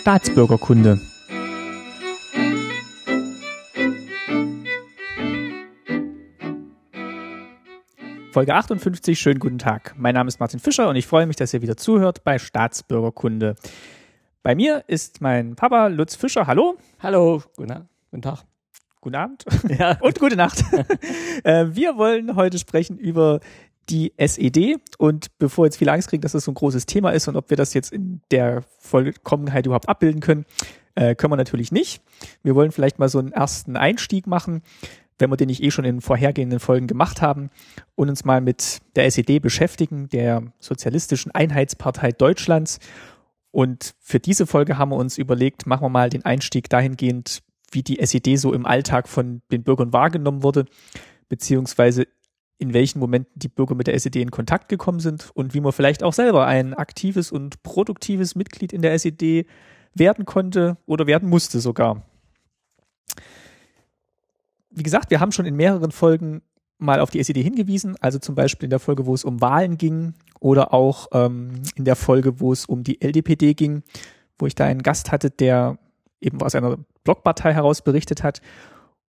Staatsbürgerkunde. Folge 58, schönen guten Tag. Mein Name ist Martin Fischer und ich freue mich, dass ihr wieder zuhört bei Staatsbürgerkunde. Bei mir ist mein Papa Lutz Fischer. Hallo. Hallo, guten, guten Tag. Guten Abend ja. und gute Nacht. Äh, wir wollen heute sprechen über die SED und bevor jetzt viele Angst kriegen, dass das so ein großes Thema ist und ob wir das jetzt in der Vollkommenheit überhaupt abbilden können, äh, können wir natürlich nicht. Wir wollen vielleicht mal so einen ersten Einstieg machen, wenn wir den nicht eh schon in vorhergehenden Folgen gemacht haben und uns mal mit der SED beschäftigen, der Sozialistischen Einheitspartei Deutschlands. Und für diese Folge haben wir uns überlegt, machen wir mal den Einstieg dahingehend, wie die SED so im Alltag von den Bürgern wahrgenommen wurde, beziehungsweise in welchen Momenten die Bürger mit der SED in Kontakt gekommen sind und wie man vielleicht auch selber ein aktives und produktives Mitglied in der SED werden konnte oder werden musste sogar. Wie gesagt, wir haben schon in mehreren Folgen mal auf die SED hingewiesen, also zum Beispiel in der Folge, wo es um Wahlen ging oder auch ähm, in der Folge, wo es um die LDPD ging, wo ich da einen Gast hatte, der eben aus einer Blockpartei heraus berichtet hat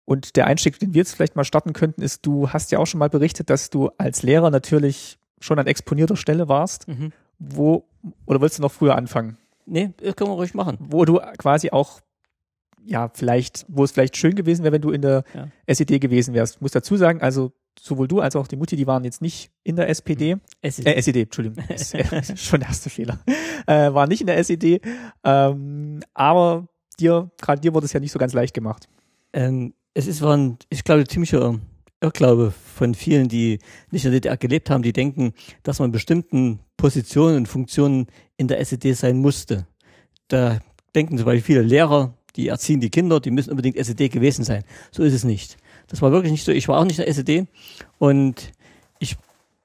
und der Einstieg, den wir jetzt vielleicht mal starten könnten, ist, du hast ja auch schon mal berichtet, dass du als Lehrer natürlich schon an exponierter Stelle warst. Mhm. Wo, oder willst du noch früher anfangen? Nee, das können wir ruhig machen. Wo du quasi auch, ja, vielleicht, wo es vielleicht schön gewesen wäre, wenn du in der ja. SED gewesen wärst. Ich muss dazu sagen, also sowohl du als auch die Mutti, die waren jetzt nicht in der SPD. SED. Äh, SED, Entschuldigung. schon der erste Fehler. Äh, waren nicht in der SED. Ähm, aber dir, gerade dir wurde es ja nicht so ganz leicht gemacht. Ähm, es ist war ein, ich glaube, ziemlicher Irrglaube von vielen, die nicht in der DDR gelebt haben, die denken, dass man in bestimmten Positionen und Funktionen in der SED sein musste. Da denken zum Beispiel viele Lehrer, die erziehen die Kinder, die müssen unbedingt SED gewesen sein. So ist es nicht. Das war wirklich nicht so. Ich war auch nicht in der SED und ich,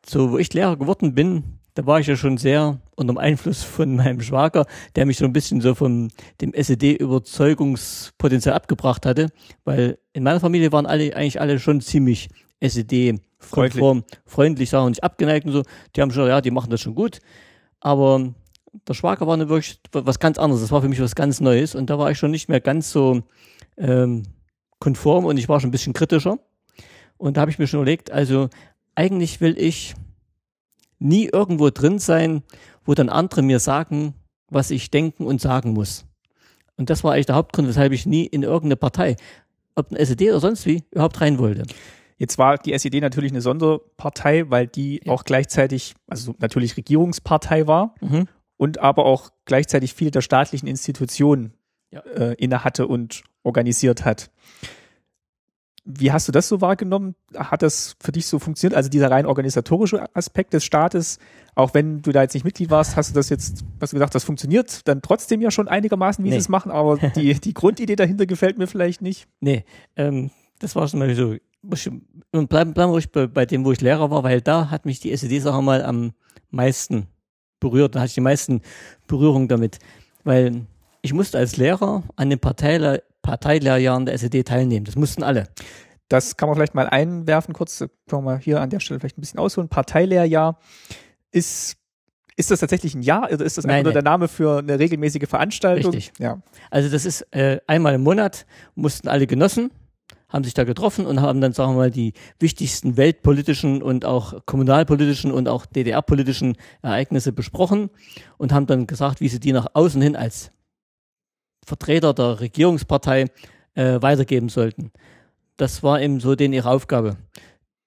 so wo ich Lehrer geworden bin, da war ich ja schon sehr unter dem Einfluss von meinem Schwager, der mich so ein bisschen so von dem SED-Überzeugungspotenzial abgebracht hatte, weil in meiner Familie waren alle eigentlich alle schon ziemlich SED-konform, freundlich, freundlich sagen und nicht abgeneigt und so. Die haben schon, ja, die machen das schon gut. Aber der Schwager war wirklich was ganz anderes. Das war für mich was ganz Neues und da war ich schon nicht mehr ganz so ähm, konform und ich war schon ein bisschen kritischer. Und da habe ich mir schon überlegt, also eigentlich will ich nie irgendwo drin sein, wo dann andere mir sagen, was ich denken und sagen muss. Und das war eigentlich der Hauptgrund, weshalb ich nie in irgendeine Partei, ob eine SED oder sonst wie, überhaupt rein wollte. Jetzt war die SED natürlich eine Sonderpartei, weil die ja. auch gleichzeitig, also natürlich Regierungspartei war mhm. und aber auch gleichzeitig viele der staatlichen Institutionen ja. äh, inne hatte und organisiert hat. Wie hast du das so wahrgenommen? Hat das für dich so funktioniert? Also dieser rein organisatorische Aspekt des Staates, auch wenn du da jetzt nicht Mitglied warst, hast du das jetzt, hast du gesagt, das funktioniert dann trotzdem ja schon einigermaßen, wie nee. sie es machen, aber die, die Grundidee dahinter gefällt mir vielleicht nicht. Nee, ähm, das war schon mal so. Und bleiben, bleiben ruhig bei, bei dem, wo ich Lehrer war, weil da hat mich die SED-Sache mal am meisten berührt. Da hatte ich die meisten Berührungen damit. Weil ich musste als Lehrer an den Parteile Parteilehrjahren der SED teilnehmen. Das mussten alle. Das kann man vielleicht mal einwerfen, kurz, können wir mal hier an der Stelle vielleicht ein bisschen ausholen. Parteilehrjahr ist ist das tatsächlich ein Jahr oder ist das einfach nur der Name für eine regelmäßige Veranstaltung? Richtig. Ja. Also das ist äh, einmal im Monat mussten alle Genossen haben sich da getroffen und haben dann, sagen wir mal, die wichtigsten weltpolitischen und auch kommunalpolitischen und auch DDR-politischen Ereignisse besprochen und haben dann gesagt, wie sie die nach außen hin als Vertreter der Regierungspartei äh, weitergeben sollten. Das war eben so denen ihre Aufgabe.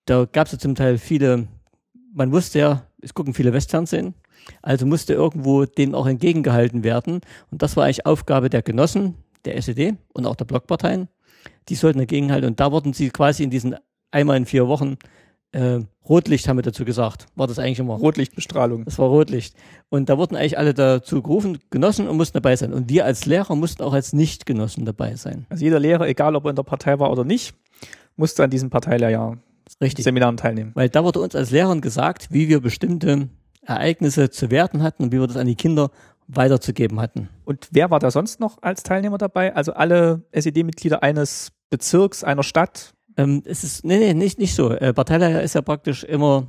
Da gab es ja zum Teil viele, man wusste ja, es gucken viele Westfernsehen, also musste irgendwo denen auch entgegengehalten werden. Und das war eigentlich Aufgabe der Genossen, der SED und auch der Blockparteien. Die sollten entgegenhalten. Und da wurden sie quasi in diesen einmal in vier Wochen äh, Rotlicht haben wir dazu gesagt, war das eigentlich immer. Rotlichtbestrahlung. Das war Rotlicht. Und da wurden eigentlich alle dazu gerufen, Genossen und mussten dabei sein. Und wir als Lehrer mussten auch als Nicht-Genossen dabei sein. Also jeder Lehrer, egal ob er in der Partei war oder nicht, musste an diesem Parteilehrjahr Richtig. Seminaren teilnehmen. Weil da wurde uns als Lehrern gesagt, wie wir bestimmte Ereignisse zu werten hatten und wie wir das an die Kinder weiterzugeben hatten. Und wer war da sonst noch als Teilnehmer dabei? Also alle SED-Mitglieder eines Bezirks, einer Stadt? Ähm, es ist, nee, nee, nicht, nicht so. Äh, Parteileier ist ja praktisch immer,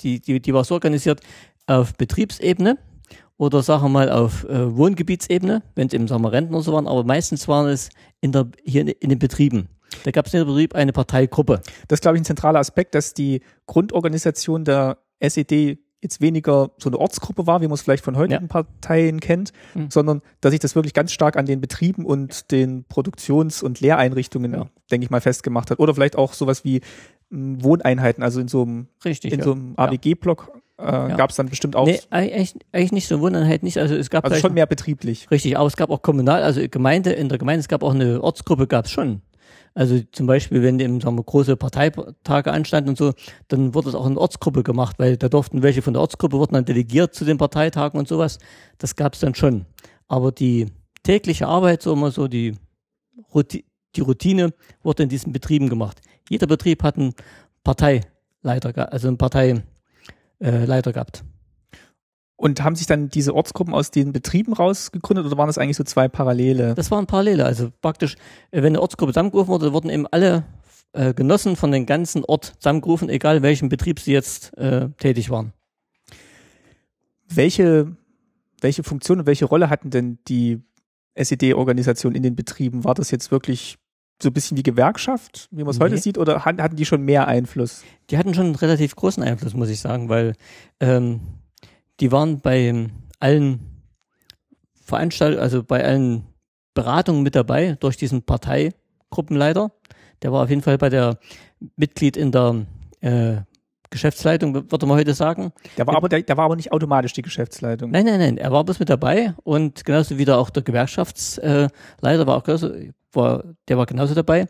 die, die, die war so organisiert auf Betriebsebene oder sagen wir mal auf äh, Wohngebietsebene, wenn es eben sagen wir Rentner so waren, aber meistens waren es in der, hier in, in den Betrieben. Da gab es in der Betrieb eine Parteigruppe. Das ist, glaube ich, ein zentraler Aspekt, dass die Grundorganisation der SED jetzt weniger so eine Ortsgruppe war, wie man es vielleicht von heutigen ja. Parteien kennt, mhm. sondern dass sich das wirklich ganz stark an den Betrieben und den Produktions- und Lehreinrichtungen, ja. denke ich mal, festgemacht hat. Oder vielleicht auch sowas wie m, hm, Wohneinheiten, also in so einem, Richtig, in ja. so einem ABG-Block äh, gab es dann bestimmt auch. Nee, eigentlich, eigentlich nicht so Wohneinheit nicht. Also es gab also schon mehr betrieblich. Richtig, aber es gab auch kommunal, also Gemeinde, in der Gemeinde, es gab auch eine Ortsgruppe, gab es schon. Also zum Beispiel, wenn eben sagen wir, große Parteitage anstanden und so, dann wurde es auch in Ortsgruppe gemacht, weil da durften welche von der Ortsgruppe wurden dann delegiert zu den Parteitagen und sowas. Das gab es dann schon. Aber die tägliche Arbeit, so immer so die, die Routine, wurde in diesen Betrieben gemacht. Jeder Betrieb hat einen Parteileiter, also einen Parteileiter äh, gehabt. Und haben sich dann diese Ortsgruppen aus den Betrieben rausgegründet oder waren das eigentlich so zwei Parallele? Das waren Parallele. Also praktisch, äh, wenn eine Ortsgruppe zusammengerufen wurde, wurden eben alle äh, Genossen von den ganzen Ort zusammengerufen, egal welchen Betrieb sie jetzt äh, tätig waren. Welche, welche Funktion und welche Rolle hatten denn die SED-Organisation in den Betrieben? War das jetzt wirklich so ein bisschen wie Gewerkschaft, wie man es nee. heute sieht, oder hatten die schon mehr Einfluss? Die hatten schon einen relativ großen Einfluss, muss ich sagen, weil ähm, die waren bei allen Veranstaltungen, also bei allen Beratungen mit dabei durch diesen Parteigruppenleiter. Der war auf jeden Fall bei der Mitglied in der äh, Geschäftsleitung, würde man heute sagen. Der war aber, der, der war aber nicht automatisch die Geschäftsleitung. Nein, nein, nein. Er war bloß mit dabei und genauso wie da auch der Gewerkschaftsleiter äh, war auch genauso, war, der war genauso dabei.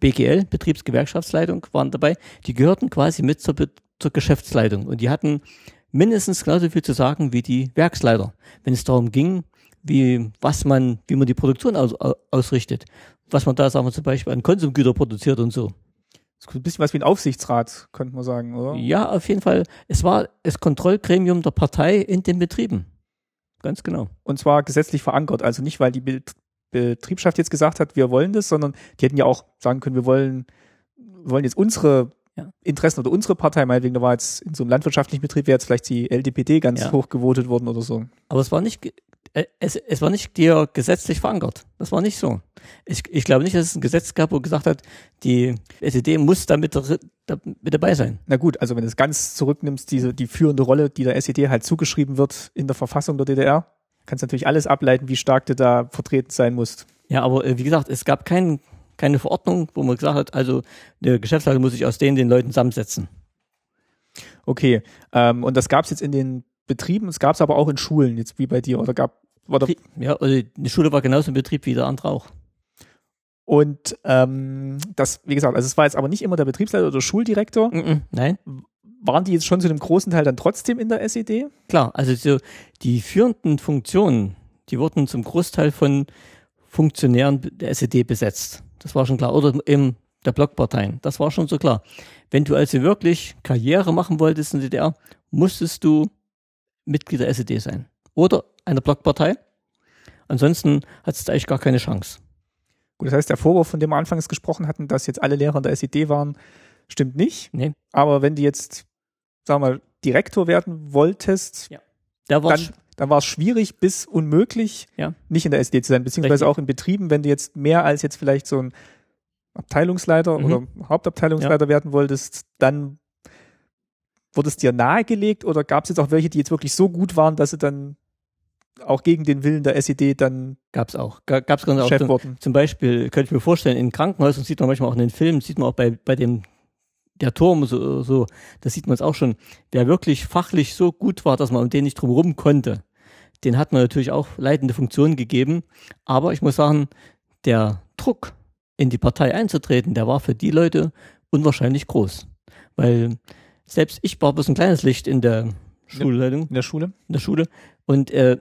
BGL, Betriebsgewerkschaftsleitung, waren dabei. Die gehörten quasi mit zur, zur Geschäftsleitung und die hatten mindestens genauso viel zu sagen wie die Werksleiter, wenn es darum ging, wie, was man, wie man die Produktion aus, ausrichtet, was man da, sagen wir zum Beispiel, an Konsumgüter produziert und so. Das ist ein bisschen was wie ein Aufsichtsrat, könnte man sagen, oder? Ja, auf jeden Fall. Es war das Kontrollgremium der Partei in den Betrieben. Ganz genau. Und zwar gesetzlich verankert. Also nicht, weil die Betriebschaft jetzt gesagt hat, wir wollen das, sondern die hätten ja auch sagen können, wir wollen, wollen jetzt unsere ja. Interessen oder unsere Partei, meinetwegen, da war jetzt in so einem landwirtschaftlichen Betrieb, wäre jetzt vielleicht die LDPD ganz ja. hoch gewotet worden oder so. Aber es war nicht, äh, es, es war nicht dir gesetzlich verankert. Das war nicht so. Ich, ich glaube nicht, dass es ein Gesetz gab, wo gesagt hat, die SED muss da mit, da mit dabei sein. Na gut, also wenn du es ganz zurücknimmst, diese, die führende Rolle, die der SED halt zugeschrieben wird in der Verfassung der DDR, kannst du natürlich alles ableiten, wie stark du da vertreten sein musst. Ja, aber äh, wie gesagt, es gab keinen keine Verordnung, wo man gesagt hat, also der Geschäftsleiter muss sich aus denen den Leuten zusammensetzen. Okay, ähm, und das gab es jetzt in den Betrieben, es gab es aber auch in Schulen, jetzt wie bei dir, oder gab oder Ja, also die Schule war genauso im Betrieb wie der andere auch. Und ähm, das, wie gesagt, also es war jetzt aber nicht immer der Betriebsleiter oder Schuldirektor. Mm -mm, nein. Waren die jetzt schon zu einem großen Teil dann trotzdem in der SED? Klar, also so die führenden Funktionen, die wurden zum Großteil von Funktionären der SED besetzt. Das war schon klar. Oder im der Blockparteien. Das war schon so klar. Wenn du also wirklich Karriere machen wolltest in der DDR, musstest du Mitglied der SED sein. Oder einer Blockpartei. Ansonsten hattest du eigentlich gar keine Chance. Gut, das heißt, der Vorwurf, von dem wir anfangs gesprochen hatten, dass jetzt alle Lehrer in der SED waren, stimmt nicht. Nee. Aber wenn du jetzt, sagen wir mal, Direktor werden wolltest, ja. dann, dann war es schwierig bis unmöglich, ja. nicht in der SED zu sein, beziehungsweise Richtig. auch in Betrieben, wenn du jetzt mehr als jetzt vielleicht so ein Abteilungsleiter mhm. oder Hauptabteilungsleiter ja. werden wolltest, dann wurde es dir nahegelegt oder gab es jetzt auch welche, die jetzt wirklich so gut waren, dass sie dann auch gegen den Willen der SED dann gab es auch gab es auch Chef zum, zum, Beispiel könnte ich mir vorstellen in Krankenhäusern sieht man manchmal auch in den Filmen sieht man auch bei bei dem der Turm so, so da sieht man es auch schon der wirklich fachlich so gut war dass man um den nicht drum rum konnte den hat man natürlich auch leitende Funktionen gegeben aber ich muss sagen der Druck in die Partei einzutreten, der war für die Leute unwahrscheinlich groß. Weil selbst ich war bloß ein kleines Licht in der Schulleitung. In der Schule? In der Schule. Und äh,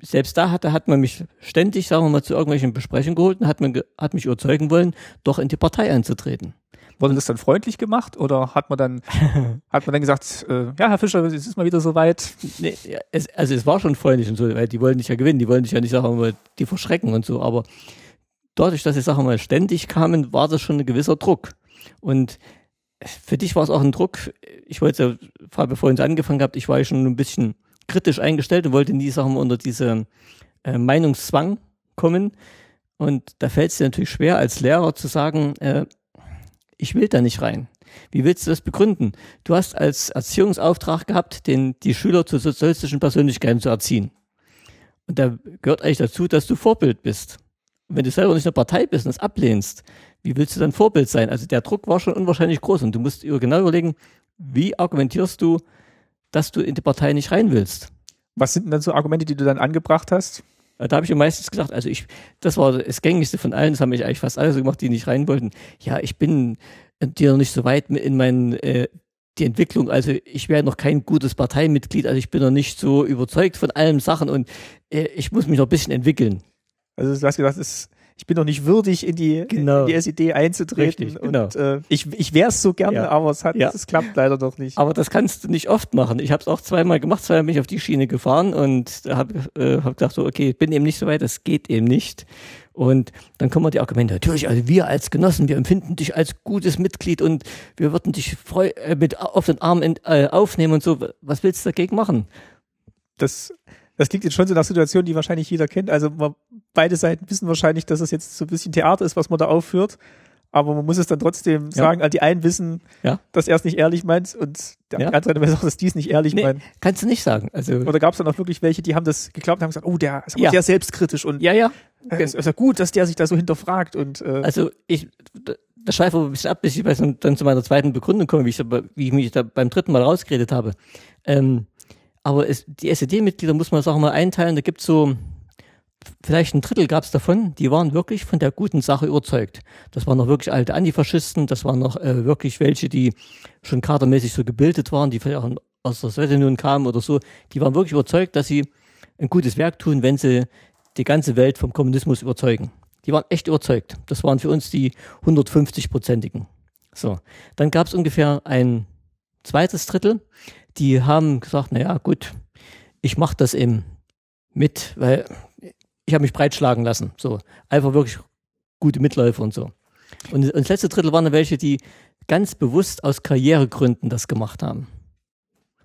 selbst da hatte, hat man mich ständig, sagen wir mal, zu irgendwelchen Besprechungen geholt und hat, man, hat mich überzeugen wollen, doch in die Partei einzutreten. Wurde das dann freundlich gemacht oder hat man dann, hat man dann gesagt, äh, ja, Herr Fischer, es ist mal wieder soweit? Nee, es, also es war schon freundlich und so, weil die wollen dich ja gewinnen, die wollen dich ja nicht, sagen wir mal, die verschrecken und so, aber dadurch, dass die Sachen mal ständig kamen, war das schon ein gewisser Druck. Und für dich war es auch ein Druck. Ich wollte, ja, bevor uns angefangen habt, ich war ja schon ein bisschen kritisch eingestellt und wollte nie, sagen wir, unter diese äh, Meinungszwang kommen. Und da fällt es dir natürlich schwer, als Lehrer zu sagen, äh, ich will da nicht rein. Wie willst du das begründen? Du hast als Erziehungsauftrag gehabt, den, die Schüler zu sozialistischen Persönlichkeiten zu erziehen. Und da gehört eigentlich dazu, dass du Vorbild bist. Und wenn du selber nicht eine Partei bist und es ablehnst, wie willst du dann Vorbild sein? Also der Druck war schon unwahrscheinlich groß und du musst genau überlegen, wie argumentierst du, dass du in die Partei nicht rein willst? Was sind denn dann so Argumente, die du dann angebracht hast? Da habe ich mir meistens gesagt, also ich, das war das gängigste von allen, das haben mich eigentlich fast alle so gemacht, die nicht rein wollten. Ja, ich bin dir noch nicht so weit in meinen äh, die Entwicklung, also ich wäre noch kein gutes Parteimitglied, also ich bin noch nicht so überzeugt von allen Sachen und äh, ich muss mich noch ein bisschen entwickeln. Also du hast gesagt, es ich bin noch nicht würdig, in die, genau. in die SED einzutreten. Richtig, genau. Und äh, ich, ich wäre es so gerne, ja. aber es hat, ja. es klappt leider doch nicht. Aber das kannst du nicht oft machen. Ich habe es auch zweimal gemacht, zweimal bin ich auf die Schiene gefahren und habe äh, hab gedacht, so, okay, ich bin eben nicht so weit, das geht eben nicht. Und dann kommen die Argumente, natürlich, also wir als Genossen, wir empfinden dich als gutes Mitglied und wir würden dich freu äh, mit auf den Arm äh, aufnehmen und so. Was willst du dagegen machen? Das das klingt jetzt schon so nach Situation, die wahrscheinlich jeder kennt. Also man, beide Seiten wissen wahrscheinlich, dass es jetzt so ein bisschen Theater ist, was man da aufführt. Aber man muss es dann trotzdem sagen, also die einen wissen, ja. dass er es nicht ehrlich meint und der ja. andere weiß auch, dass die es nicht ehrlich nee, meinen. Kannst du nicht sagen. Also Oder gab es dann auch wirklich welche, die haben das geglaubt und haben gesagt, oh, der ist ja. sehr selbstkritisch und ja, ja. es ist ja gut, dass der sich da so hinterfragt. Und, äh, also ich, das schweife ein bisschen ab, bis ich dann zu meiner zweiten Begründung komme, wie ich, wie ich mich da beim dritten Mal rausgeredet habe. Ähm, aber es, die SED-Mitglieder muss man sagen mal einteilen. Da gibt's so vielleicht ein Drittel gab's davon, die waren wirklich von der guten Sache überzeugt. Das waren noch wirklich alte Antifaschisten, das waren noch äh, wirklich welche, die schon kadermäßig so gebildet waren, die vielleicht auch aus der Sowjetunion kamen oder so. Die waren wirklich überzeugt, dass sie ein gutes Werk tun, wenn sie die ganze Welt vom Kommunismus überzeugen. Die waren echt überzeugt. Das waren für uns die 150-prozentigen. So, dann gab's ungefähr ein zweites Drittel, die haben gesagt, na ja, gut, ich mache das eben mit, weil ich habe mich breitschlagen lassen. So, einfach wirklich gute Mitläufer und so. Und, und das letzte Drittel waren dann welche, die ganz bewusst aus Karrieregründen das gemacht haben.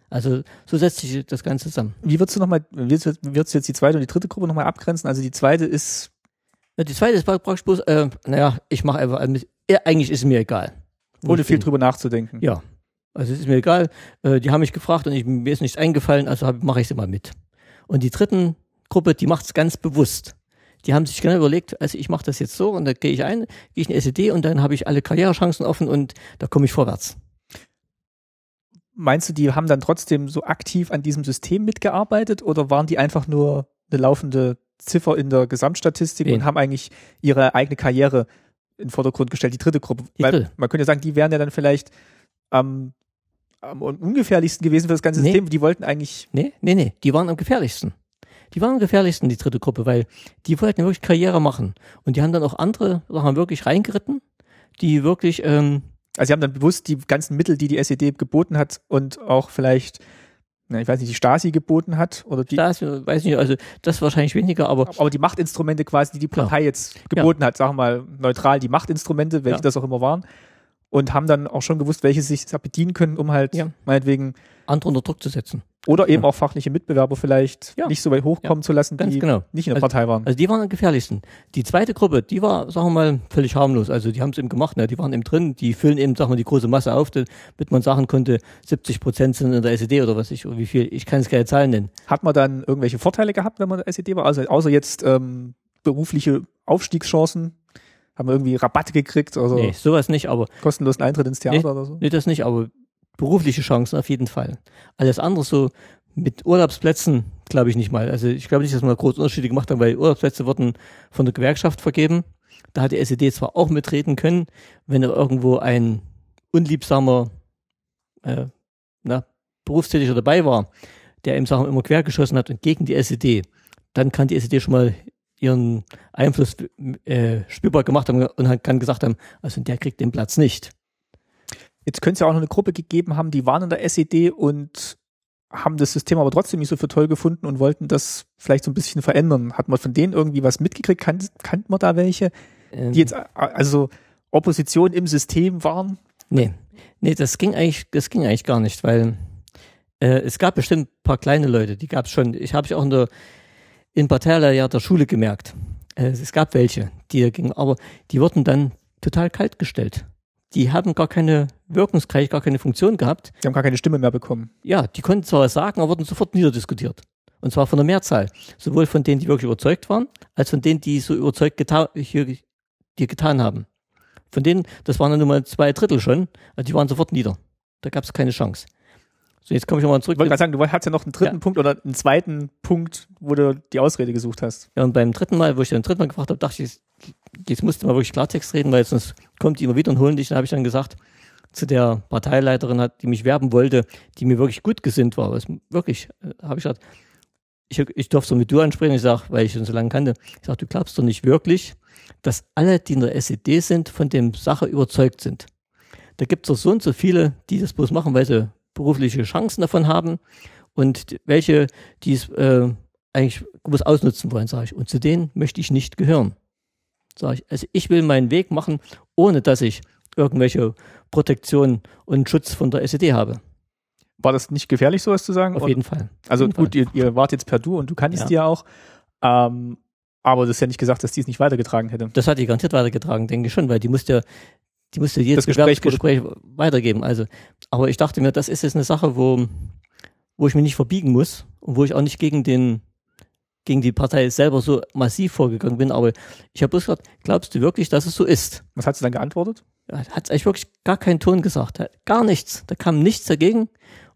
Also so setzt sich das Ganze zusammen. Wie würdest du nochmal, wie würdest du jetzt die zweite und die dritte Gruppe nochmal abgrenzen? Also die zweite ist. Ja, die zweite ist praktisch bloß, äh, naja, ich mache einfach, also, eigentlich ist es mir egal. Ohne viel drüber nachzudenken. Ja. Also es ist mir egal. Äh, die haben mich gefragt und ich, mir ist nichts eingefallen, also mache ich es immer mit. Und die dritten Gruppe, die macht es ganz bewusst. Die haben sich genau überlegt, also ich mache das jetzt so und da gehe ich ein, gehe ich in SED und dann habe ich alle Karrierechancen offen und da komme ich vorwärts. Meinst du, die haben dann trotzdem so aktiv an diesem System mitgearbeitet oder waren die einfach nur eine laufende Ziffer in der Gesamtstatistik Wen? und haben eigentlich ihre eigene Karriere in den Vordergrund gestellt, die dritte Gruppe? Die Weil man könnte ja sagen, die wären ja dann vielleicht am am ungefährlichsten gewesen für das ganze nee. System. Die wollten eigentlich. Nee, nee, nee, die waren am gefährlichsten. Die waren am gefährlichsten, die dritte Gruppe, weil die wollten wirklich Karriere machen. Und die haben dann auch andere Sachen wirklich reingeritten, die wirklich. Ähm, also sie haben dann bewusst die ganzen Mittel, die die SED geboten hat und auch vielleicht ich weiß nicht, die Stasi geboten hat oder die. Stasi, weiß nicht, also das wahrscheinlich weniger, aber. Aber die Machtinstrumente quasi, die die Partei ja. jetzt geboten ja. hat, sagen wir mal neutral, die Machtinstrumente, welche ja. das auch immer waren, und haben dann auch schon gewusst, welche sich bedienen können, um halt ja. meinetwegen andere unter Druck zu setzen. Oder eben ja. auch fachliche Mitbewerber vielleicht ja. nicht so weit hochkommen zu lassen, die genau. nicht in der also, Partei waren. Also die waren am gefährlichsten. Die zweite Gruppe, die war, sagen wir mal, völlig harmlos. Also die haben es eben gemacht, ne? die waren eben drin, die füllen eben, sagen wir, die große Masse auf, damit man sagen konnte, 70 Prozent sind in der SED oder was ich, oder wie viel, ich kann es keine Zahlen nennen. Hat man dann irgendwelche Vorteile gehabt, wenn man in der SED war? Also außer jetzt ähm, berufliche Aufstiegschancen? Haben wir irgendwie Rabatte gekriegt? Also nee, sowas nicht, aber. Kostenlosen Eintritt ins Theater nee, oder so? Nee, das nicht, aber berufliche Chancen auf jeden Fall. Alles andere so mit Urlaubsplätzen glaube ich nicht mal. Also ich glaube nicht, dass wir große Unterschiede gemacht haben, weil Urlaubsplätze wurden von der Gewerkschaft vergeben. Da hat die SED zwar auch mitreden können, wenn er irgendwo ein unliebsamer äh, na, Berufstätiger dabei war, der ihm Sachen immer quergeschossen hat und gegen die SED, dann kann die SED schon mal ihren Einfluss äh, spürbar gemacht haben und kann gesagt haben, also der kriegt den Platz nicht. Jetzt könnte es ja auch noch eine Gruppe gegeben haben, die waren in der SED und haben das System aber trotzdem nicht so für toll gefunden und wollten das vielleicht so ein bisschen verändern. Hat man von denen irgendwie was mitgekriegt? Kan kannte man da welche, ähm, die jetzt also Opposition im System waren? Nee, nee, das ging eigentlich, das ging eigentlich gar nicht, weil Äh, es gab bestimmt ein paar kleine Leute, die gab es schon. Ich habe ich auch in der in Parteiler der Schule gemerkt. Äh, es gab welche, die gingen, aber die wurden dann total kalt gestellt. Die haben gar keine Wirkungskraft, gar keine Funktion gehabt. Die haben gar keine Stimme mehr bekommen. Ja, die konnten zwar was sagen, aber wurden sofort niederdiskutiert. Und zwar von der Mehrzahl. Sowohl von denen, die wirklich überzeugt waren, als von denen, die so überzeugt geta hier, die getan haben. Von denen, das waren dann nur mal zwei Drittel schon, also die waren sofort nieder. Da gab es keine Chance. So, jetzt komme ich nochmal zurück. Ich wollte gerade sagen, du hast ja noch einen dritten ja. Punkt oder einen zweiten Punkt, wo du die Ausrede gesucht hast. Ja, und beim dritten Mal, wo ich dann dritten Mal gefragt habe, dachte ich, jetzt musst du mal wirklich Klartext reden, weil sonst kommt die immer wieder und holen dich. Dann habe ich dann gesagt, zu der Parteileiterin hat, die mich werben wollte, die mir wirklich gut gesinnt war. Was wirklich, äh, habe ich gesagt, ich, ich durfte so mit du ansprechen, ich sage, weil ich schon so lange kannte, ich sage, du glaubst doch nicht wirklich, dass alle, die in der SED sind, von dem Sache überzeugt sind. Da gibt es doch so und so viele, die das bloß machen, weil sie berufliche Chancen davon haben und welche, die es äh, eigentlich was ausnutzen wollen, sage ich. Und zu denen möchte ich nicht gehören. Sage ich. Also ich will meinen Weg machen, ohne dass ich irgendwelche Protektion und Schutz von der SED habe. War das nicht gefährlich, sowas zu sagen? Auf jeden Fall. Also jeden gut, Ihr, ihr wart jetzt per Du und du kanntest ja. die ja auch. Ähm, aber das ist ja nicht gesagt, dass die es nicht weitergetragen hätte. Das hat die garantiert weitergetragen, denke ich schon, weil die musste die musste jedes das Gespräch, Gespräch weitergeben. Also, aber ich dachte mir, das ist jetzt eine Sache, wo, wo ich mich nicht verbiegen muss und wo ich auch nicht gegen den, gegen die Partei selber so massiv vorgegangen bin. Aber ich habe bloß gesagt, glaubst du wirklich, dass es so ist? Was hat sie dann geantwortet? Hat eigentlich wirklich gar keinen Ton gesagt. Gar nichts. Da kam nichts dagegen.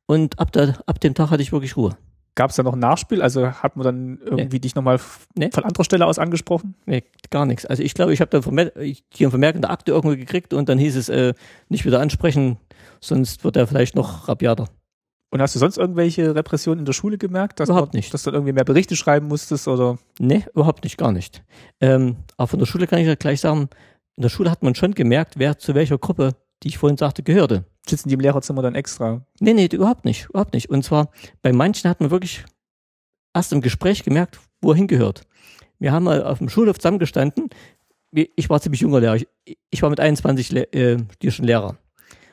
Und ab, der, ab dem Tag hatte ich wirklich Ruhe. Gab es da noch ein Nachspiel? Also hat man dann irgendwie nee. dich nochmal nee. von anderer Stelle aus angesprochen? Nee, gar nichts. Also ich glaube, ich habe dann hier ein Vermerk in der Akte irgendwo gekriegt und dann hieß es, äh, nicht wieder ansprechen, sonst wird er vielleicht noch rabiater. Und hast du sonst irgendwelche Repressionen in der Schule gemerkt? Dass überhaupt nicht. Dass du irgendwie mehr Berichte schreiben musstest oder? Nee, überhaupt nicht, gar nicht. Ähm, aber von der Schule kann ich ja gleich sagen, in der Schule hat man schon gemerkt, wer zu welcher Gruppe, die ich vorhin sagte, gehörte sitzen die im Lehrerzimmer dann extra? Nee, nee, überhaupt nicht, überhaupt nicht. Und zwar bei manchen hat man wirklich erst im Gespräch gemerkt, wo er hingehört. Wir haben mal auf dem Schulhof zusammengestanden. Ich war ziemlich junger Lehrer. Ich war mit 21 Le äh, hier schon Lehrer.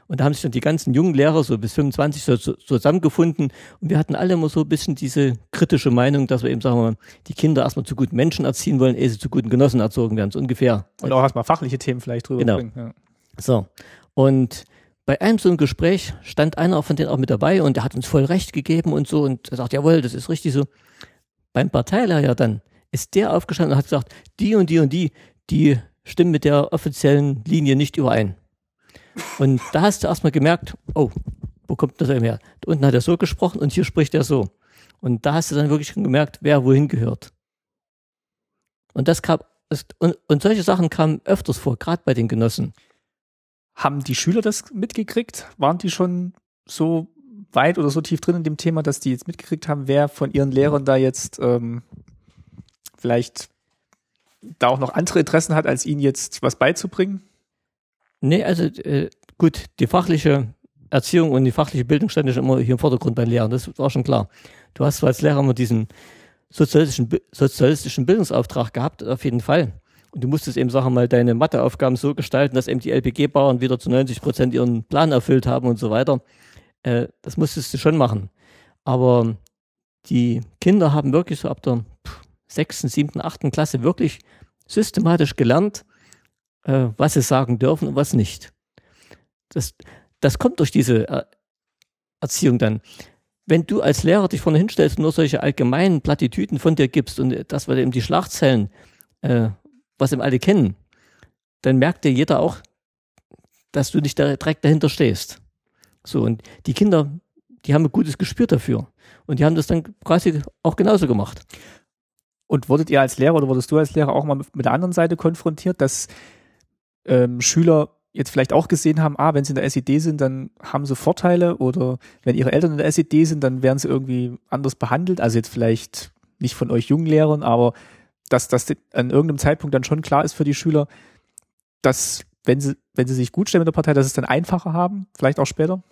Und da haben sich dann die ganzen jungen Lehrer, so bis 25, so, so, zusammengefunden. Und wir hatten alle immer so ein bisschen diese kritische Meinung, dass wir eben, sagen wir mal, die Kinder erstmal zu guten Menschen erziehen wollen, ehe sie zu guten Genossen erzogen werden, so ungefähr. Und auch erstmal fachliche Themen vielleicht drüber genau. bringen. Ja. So. Und bei einem so einem Gespräch stand einer von denen auch mit dabei und der hat uns voll Recht gegeben und so und er sagt, jawohl, das ist richtig so. Beim Parteileier dann ist der aufgestanden und hat gesagt, die und die und die, die stimmen mit der offiziellen Linie nicht überein. Und da hast du erstmal gemerkt, oh, wo kommt das eben her? Unten hat er so gesprochen und hier spricht er so. Und da hast du dann wirklich gemerkt, wer wohin gehört. Und das kam, und, und solche Sachen kamen öfters vor, gerade bei den Genossen. Haben die Schüler das mitgekriegt? Waren die schon so weit oder so tief drin in dem Thema, dass die jetzt mitgekriegt haben, wer von ihren Lehrern da jetzt ähm, vielleicht da auch noch andere Interessen hat, als ihnen jetzt was beizubringen? Nee, also äh, gut, die fachliche Erziehung und die fachliche Bildung stand schon immer hier im Vordergrund bei Lehrern, das war schon klar. Du hast als Lehrer immer diesen sozialistischen, sozialistischen Bildungsauftrag gehabt, auf jeden Fall. Und du musstest eben, sagen mal, deine Matheaufgaben so gestalten, dass eben die LPG-Bauern wieder zu 90 Prozent ihren Plan erfüllt haben und so weiter. Äh, das musstest du schon machen. Aber die Kinder haben wirklich so ab der sechsten, siebten, achten Klasse wirklich systematisch gelernt, äh, was sie sagen dürfen und was nicht. Das, das kommt durch diese er Erziehung dann. Wenn du als Lehrer dich vorne hinstellst und nur solche allgemeinen Plattitüden von dir gibst und das wird eben die Schlagzeilen äh, was eben alle kennen, dann merkt ja jeder auch, dass du nicht direkt dahinter stehst. So, und die Kinder, die haben ein gutes Gespür dafür. Und die haben das dann quasi auch genauso gemacht. Und wurdet ihr als Lehrer oder wurdest du als Lehrer auch mal mit der anderen Seite konfrontiert, dass ähm, Schüler jetzt vielleicht auch gesehen haben, ah, wenn sie in der SED sind, dann haben sie Vorteile oder wenn ihre Eltern in der SED sind, dann werden sie irgendwie anders behandelt. Also jetzt vielleicht nicht von euch jungen Lehrern, aber dass das an irgendeinem Zeitpunkt dann schon klar ist für die Schüler, dass wenn sie, wenn sie sich gut stellen mit der Partei, dass es dann einfacher haben, vielleicht auch später?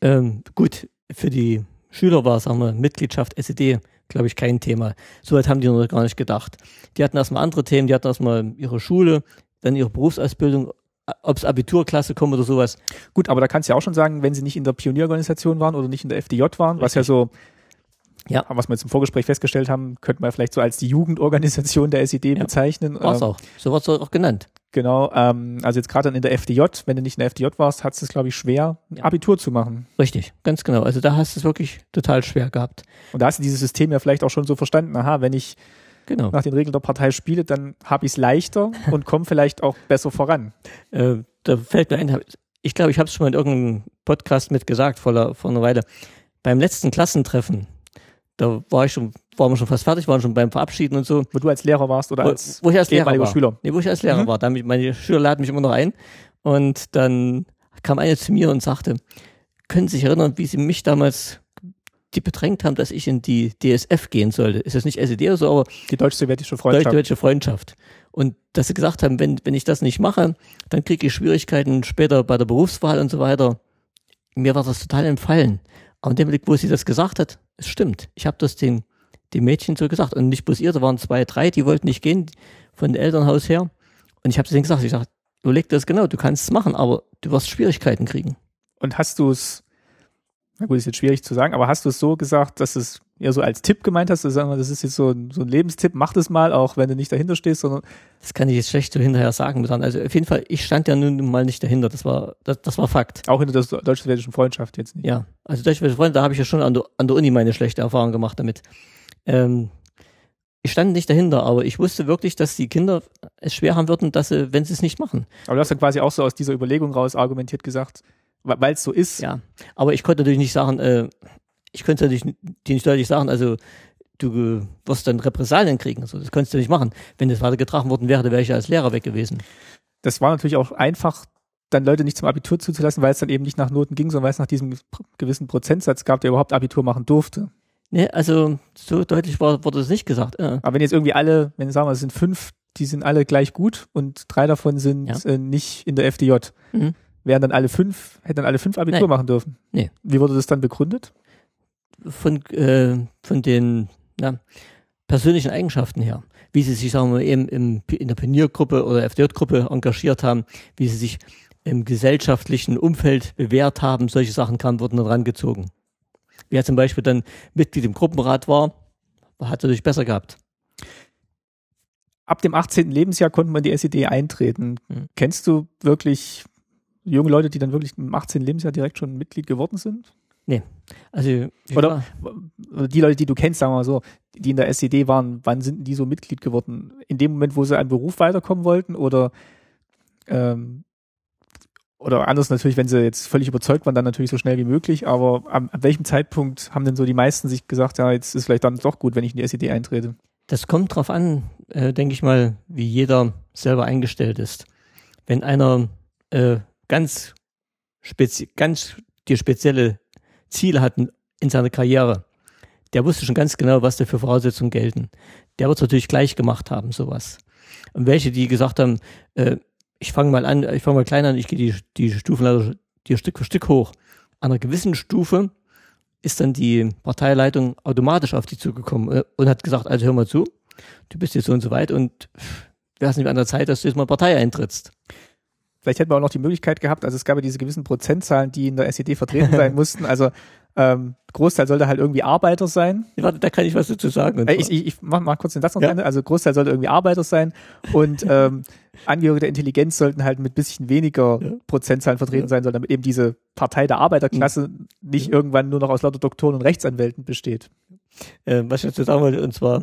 Ähm, gut, für die Schüler war, sagen wir, Mitgliedschaft SED, glaube ich, kein Thema. Soweit haben die noch gar nicht gedacht. Die hatten erstmal andere Themen, die hatten erstmal ihre Schule, dann ihre Berufsausbildung ob es Abiturklasse kommen oder sowas. Gut, aber da kannst du ja auch schon sagen, wenn sie nicht in der Pionierorganisation waren oder nicht in der FDJ waren, was ja so, Ja. was wir jetzt im Vorgespräch festgestellt haben, könnte man ja vielleicht so als die Jugendorganisation der SED Ja. bezeichnen. War's Ähm, auch. So wird's auch genannt. Genau, ähm, also jetzt gerade dann in der FDJ, wenn du nicht in der FDJ warst, hat es glaube ich schwer, Ja. Abitur zu machen. Richtig, ganz genau. Also da hast du es wirklich total schwer gehabt. Und da hast du dieses System ja vielleicht auch schon so verstanden, aha, wenn ich Genau. nach den Regeln der Partei spiele, dann habe ich es leichter und komme vielleicht auch besser voran. Äh, da fällt mir ein, ich glaube, ich habe es schon mal in irgendeinem Podcast mit gesagt vor, vor einer Weile. Beim letzten Klassentreffen, da war ich schon, waren wir schon fast fertig, waren schon beim Verabschieden und so. Wo du als Lehrer warst oder als wo ich als Lehrer war. Schüler. Nee, wo ich als Lehrer Mhm. war. Da mich, meine Schüler laden mich immer noch ein. Und dann kam eine zu mir und sagte, können Sie sich erinnern, wie Sie mich damals die bedrängt haben, dass ich in die DSF gehen sollte. Ist das nicht SED oder so, aber Die deutsch-sowjetische Freundschaft. deutsche Freundschaft. Und dass sie gesagt haben, wenn, wenn ich das nicht mache, dann kriege ich Schwierigkeiten später bei der Berufswahl und so weiter. Mir war das total entfallen. Aber dem Blick, wo sie das gesagt hat, es stimmt. Ich habe das den, den Mädchen so gesagt. Und nicht bloß ihr, da waren zwei, drei, die wollten nicht gehen von dem Elternhaus her. Und ich habe denen gesagt, ich sage, überleg das genau, du kannst es machen, aber du wirst Schwierigkeiten kriegen. Und hast du es, na gut, ist jetzt schwierig zu sagen, aber hast du es so gesagt, dass es eher so als Tipp gemeint hast, wir, das ist jetzt so ein, so ein Lebenstipp, mach das mal, auch wenn du nicht dahinter stehst, sondern Das kann ich jetzt schlecht so hinterher sagen. Also auf jeden Fall, ich stand ja nun mal nicht dahinter. Das war, das, das war Fakt. auch hinter der deutsch-sowjetischen Freundschaft jetzt nicht. Ja, also deutsche Freunde, da habe ich ja schon an der, an der Uni meine schlechte Erfahrung gemacht damit. Ähm, ich stand nicht dahinter, aber ich wusste wirklich, dass die Kinder es schwer haben würden, dass sie, wenn sie es nicht machen. Aber du hast ja quasi auch so aus dieser Überlegung raus argumentiert gesagt, weil es so ist. Ja, aber ich konnte natürlich nicht sagen, äh, ich könnte natürlich dir nicht deutlich sagen, also du wirst dann Repressalien kriegen. Also das konntest du nicht machen. Wenn das weitergetragen worden wäre, dann wäre ich ja als Lehrer weg gewesen. Das war natürlich auch einfach, dann Leute nicht zum Abitur zuzulassen, weil es dann eben nicht nach Noten ging, sondern weil es nach diesem gewissen Prozentsatz gab, der überhaupt Abitur machen durfte. Ne, also so deutlich war, wurde es nicht gesagt. Äh, Aber wenn jetzt irgendwie alle, wenn sagen wir, es sind fünf, die sind alle gleich gut und drei davon sind Ja. äh, nicht in der FDJ, Mhm. Wären dann alle fünf, hätten dann alle fünf Abitur Nein. machen dürfen. Nee. Wie wurde das dann begründet? von, äh, von den na, persönlichen Eigenschaften her, wie sie sich, sagen wir, eben im, in der Pioniergruppe oder FDJ-Gruppe engagiert haben, wie sie sich im gesellschaftlichen Umfeld bewährt haben, solche Sachen kamen, wurden dann rangezogen. Wer zum Beispiel dann Mitglied im Gruppenrat war, hat natürlich besser gehabt. Ab dem 18. Lebensjahr konnte man in die SED eintreten. Mhm. Kennst du wirklich junge Leute, die dann wirklich im 18. Lebensjahr direkt schon Mitglied geworden sind? Also ich Oder- war- die Leute, die du kennst, sagen wir mal so, die in der SED waren, wann sind die so Mitglied geworden? In dem Moment, wo sie einen Beruf weiterkommen wollten oder ähm, oder anders natürlich, wenn sie jetzt völlig überzeugt waren, dann natürlich so schnell wie möglich, aber am, ab welchem Zeitpunkt haben denn so die meisten sich gesagt, ja, jetzt ist vielleicht dann doch gut, wenn ich in die SED eintrete? Das kommt drauf an, äh, denke ich mal, wie jeder selber eingestellt ist. Wenn einer äh, ganz, spezi ganz die spezielle Ziele hat in- in seiner Karriere, der wusste schon ganz genau, was da für Voraussetzungen gelten. Der wird es natürlich gleich gemacht haben, sowas. Und welche, die gesagt haben, äh, ich fange mal an, ich fange mal klein an, ich gehe die, die Stufenleiter die Stück für Stück hoch. An einer gewissen Stufe ist dann die Parteileitung automatisch auf die zugekommen äh, und hat gesagt, also hör mal zu, du bist jetzt so und so weit und wäre es nicht an der Zeit, dass du jetzt mal Partei eintrittst. Vielleicht hätten wir auch noch die Möglichkeit gehabt, also es gab ja diese gewissen Prozentzahlen, die in der SED vertreten sein mussten, also ähm, Großteil sollte halt irgendwie Arbeiter sein. Warte, da kann ich was dazu sagen. Äh, Ich, ich, ich mach mal kurz den Satz noch Ja. Ende. Also Großteil sollte irgendwie Arbeiter sein und ähm, Angehörige der Intelligenz sollten halt mit bisschen weniger Ja. Prozentzahlen vertreten Ja. sein, sondern damit eben diese Partei der Arbeiterklasse nicht irgendwann nur noch aus lauter Doktoren und Rechtsanwälten besteht. äh, was ich dazu sagen wollte, und zwar,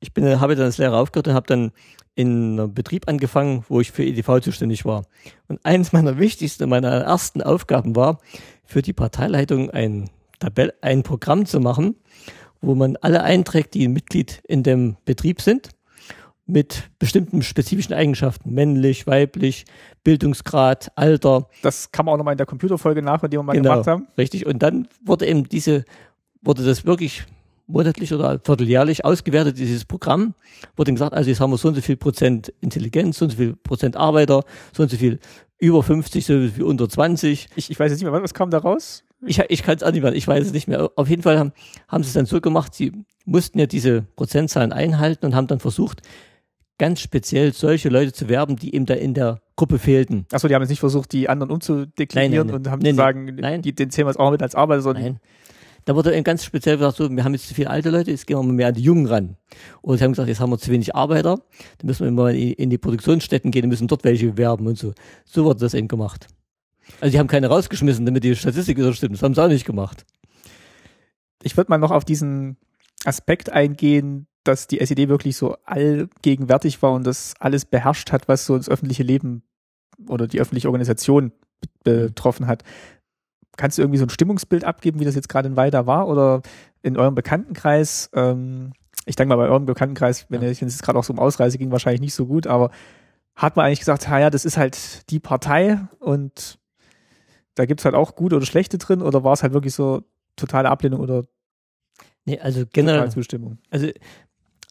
ich bin, habe dann als Lehrer aufgehört und habe dann in einem Betrieb angefangen, wo ich für EDV zuständig war. Und eines meiner wichtigsten, meiner ersten Aufgaben war, für die Parteileitung ein, Tabell, ein Programm zu machen, wo man alle einträgt, die Mitglied in dem Betrieb sind, mit bestimmten spezifischen Eigenschaften, männlich, weiblich, Bildungsgrad, Alter, Das kann man auch nochmal in der Computerfolge nachhören, die wir mal Genau. gemacht haben. Richtig. Und dann wurde eben diese, wurde das wirklich monatlich oder vierteljährlich ausgewertet, dieses Programm, wurde gesagt, also jetzt haben wir so und so viel Prozent Intelligenz, so und so viel Prozent Arbeiter, so und so viel über 50, so und so viel unter 20. Ich, ich weiß jetzt nicht mehr, was kam da raus? Ich, ich kann es auch nicht mehr, ich weiß es nicht mehr. Auf jeden Fall haben, haben sie es dann so gemacht, sie mussten ja diese Prozentzahlen einhalten und haben dann versucht, ganz speziell solche Leute zu werben, die eben da in der Gruppe fehlten. Achso, die haben jetzt nicht versucht, die anderen umzudeklinieren Nein, nein, und haben nein, zu sagen, nein. die, den zählen wir jetzt auch mit als Arbeiter, sondern Nein. Da wurde eben ganz speziell gesagt, so, wir haben jetzt zu viele alte Leute, jetzt gehen wir mal mehr an die Jungen ran. Und sie haben gesagt, jetzt haben wir zu wenig Arbeiter, dann müssen wir mal in die Produktionsstätten gehen, müssen dort welche bewerben und so. So wurde das eben gemacht. Also die haben keine rausgeschmissen, damit die Statistik wieder stimmt. Das haben sie auch nicht gemacht. ich würde mal noch auf diesen Aspekt eingehen, dass die SED wirklich so allgegenwärtig war und das alles beherrscht hat, was so das öffentliche Leben oder die öffentliche Organisation be- betroffen hat. Kannst du irgendwie so ein Stimmungsbild abgeben, wie das jetzt gerade in Weida war oder in eurem Bekanntenkreis? Ähm, ich denke mal, bei eurem Bekanntenkreis, wenn es jetzt gerade auch so um Ausreise ging, wahrscheinlich nicht so gut, aber hat man eigentlich gesagt, ja, das ist halt die Partei und da gibt's halt auch gute oder schlechte drin oder war es halt wirklich so totale Ablehnung oder Nee, also totale generell, Zustimmung? also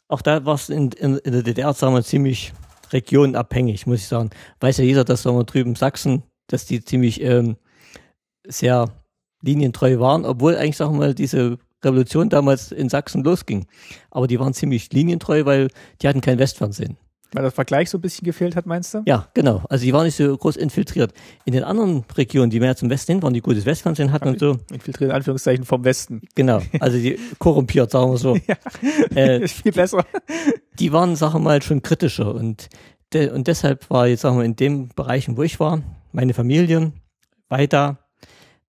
auch da war es in, in, in der DDR, sagen wir, ziemlich regionenabhängig, muss ich sagen. Weiß ja jeder, dass sagen wir drüben Sachsen, dass die ziemlich ähm, sehr linientreu waren, obwohl eigentlich, sagen wir mal, diese Revolution damals in Sachsen losging. Aber die waren ziemlich linientreu, weil die hatten kein Westfernsehen. Weil der Vergleich so ein bisschen gefehlt hat, meinst du? Ja, genau. Also die waren nicht so groß infiltriert. In den anderen Regionen, die mehr zum Westen hin waren, die gutes Westfernsehen hatten und so, Infiltriert in Anführungszeichen vom Westen. genau. Also die korrumpiert, sagen wir so. Äh, ist viel besser. die waren, sagen wir mal, schon kritischer und, de und deshalb war jetzt, sagen wir, in dem Bereichen, wo ich war, meine Familie, weiter,